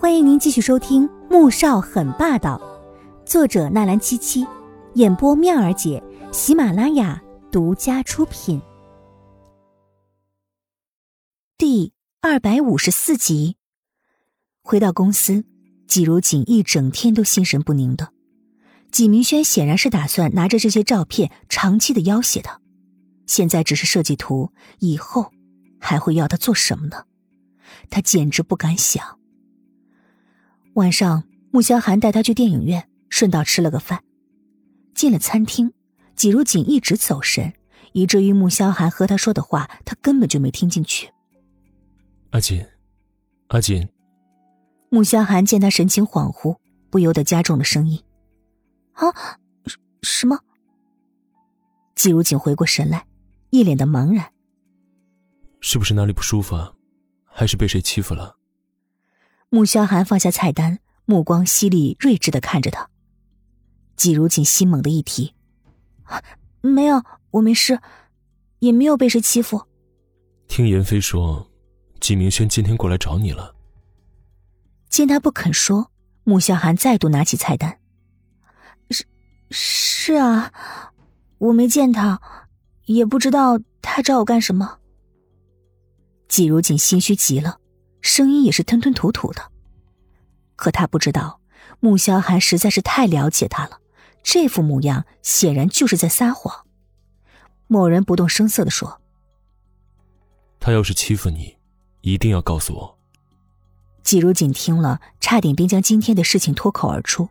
欢迎您继续收听《穆少很霸道》，作者纳兰七七，演播妙儿姐，喜马拉雅独家出品。第二百五十四集，回到公司，季如锦一整天都心神不宁的。纪明轩显然是打算拿着这些照片长期的要挟他，现在只是设计图，以后还会要他做什么呢？他简直不敢想。晚上，穆萧寒带他去电影院，顺道吃了个饭。进了餐厅，季如锦一直走神，以至于穆萧寒和他说的话，他根本就没听进去。阿锦，阿锦。穆萧寒见他神情恍惚，不由得加重了声音：“啊，什么？”季如锦回过神来，一脸的茫然：“是不是哪里不舒服啊？还是被谁欺负了？”穆萧寒放下菜单，目光犀利睿智的看着他。季如锦心猛地一提：“没有，我没事，也没有被谁欺负。”听严飞说，季明轩今天过来找你了。见他不肯说，穆萧寒再度拿起菜单：“是，是啊，我没见他，也不知道他找我干什么。”季如锦心虚极了。声音也是吞吞吐吐的，可他不知道，穆萧寒实在是太了解他了，这副模样显然就是在撒谎。某人不动声色的说：“他要是欺负你，一定要告诉我。”季如锦听了，差点便将今天的事情脱口而出。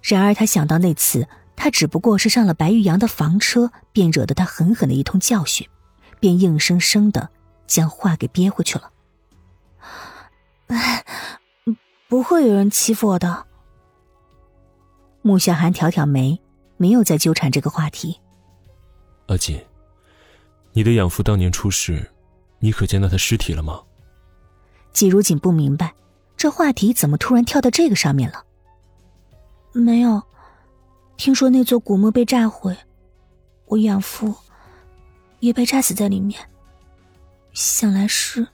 然而他想到那次他只不过是上了白玉阳的房车，便惹得他狠狠的一通教训，便硬生生的将话给憋回去了。哎，不会有人欺负我的。穆小寒挑挑眉，没有再纠缠这个话题。阿锦，你的养父当年出事，你可见到他尸体了吗？季如锦不明白，这话题怎么突然跳到这个上面了？没有，听说那座古墓被炸毁，我养父也被炸死在里面。想来是。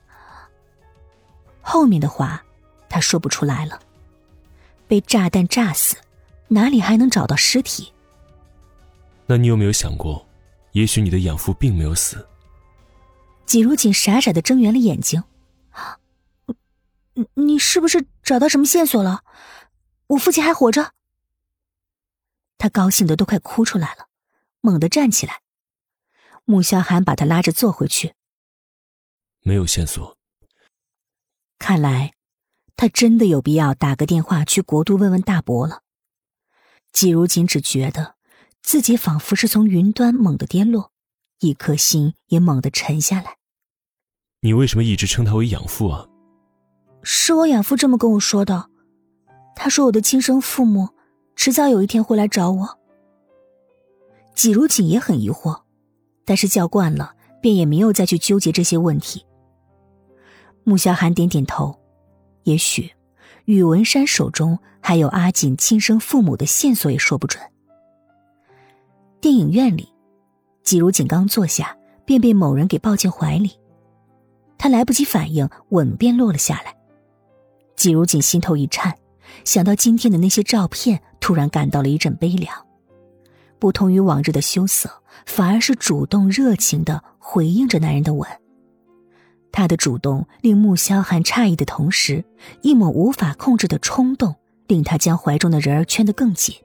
后面的话，他说不出来了。被炸弹炸死，哪里还能找到尸体？那你有没有想过，也许你的养父并没有死？季如锦傻傻的睁圆了眼睛。你你是不是找到什么线索了？我父亲还活着？他高兴的都快哭出来了，猛地站起来。穆萧寒把他拉着坐回去。没有线索。看来，他真的有必要打个电话去国都问问大伯了。季如锦只觉得自己仿佛是从云端猛地跌落，一颗心也猛地沉下来。你为什么一直称他为养父啊？是我养父这么跟我说的。他说我的亲生父母迟早有一天会来找我。季如锦也很疑惑，但是叫惯了，便也没有再去纠结这些问题。穆萧寒点点头，也许宇文山手中还有阿锦亲生父母的线索，也说不准。电影院里，季如锦刚坐下，便被某人给抱进怀里，他来不及反应，吻便落了下来。季如锦心头一颤，想到今天的那些照片，突然感到了一阵悲凉。不同于往日的羞涩，反而是主动热情的回应着男人的吻。他的主动令穆萧寒诧异的同时，一抹无法控制的冲动令他将怀中的人儿圈得更紧。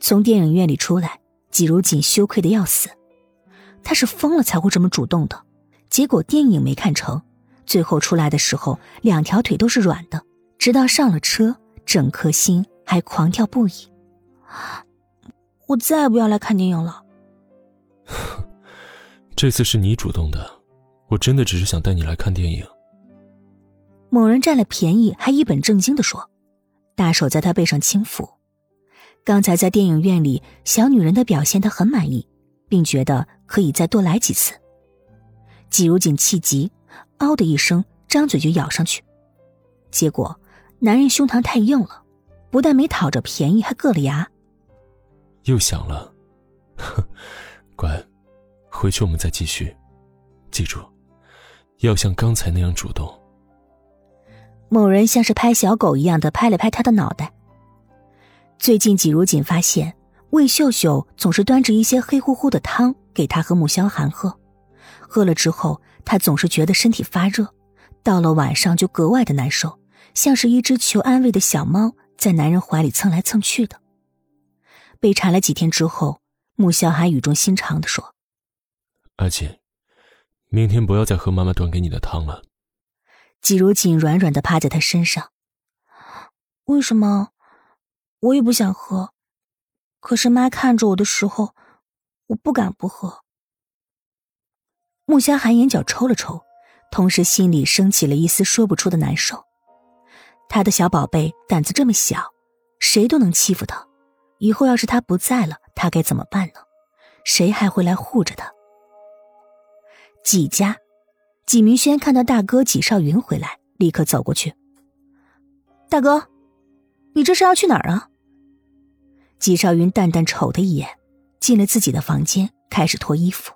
从电影院里出来，季如锦羞愧的要死，他是疯了才会这么主动的。结果电影没看成，最后出来的时候两条腿都是软的，直到上了车，整颗心还狂跳不已。我再也不要来看电影了。这次是你主动的。我真的只是想带你来看电影。某人占了便宜，还一本正经的说，大手在他背上轻抚。刚才在电影院里，小女人的表现他很满意，并觉得可以再多来几次。季如锦气急，嗷的一声，张嘴就咬上去。结果，男人胸膛太硬了，不但没讨着便宜，还硌了牙。又想了，乖，回去我们再继续。记住。要像刚才那样主动。某人像是拍小狗一样的拍了拍他的脑袋。最近季如锦发现魏秀秀总是端着一些黑乎乎的汤给他和穆萧寒喝，喝了之后他总是觉得身体发热，到了晚上就格外的难受，像是一只求安慰的小猫在男人怀里蹭来蹭去的。被缠了几天之后，穆萧寒语重心长的说：“阿锦，明天不要再喝妈妈端给你的汤了。”季如锦软软的趴在他身上。为什么？我也不想喝，可是妈看着我的时候，我不敢不喝。穆萧寒眼角抽了抽，同时心里升起了一丝说不出的难受。他的小宝贝胆子这么小，谁都能欺负他。以后要是他不在了，他该怎么办呢？谁还会来护着他？纪家，纪明轩看到大哥纪少云回来，立刻走过去。大哥。你这是要去哪儿啊？纪少云淡淡瞅他一眼，进了自己的房间，开始脱衣服。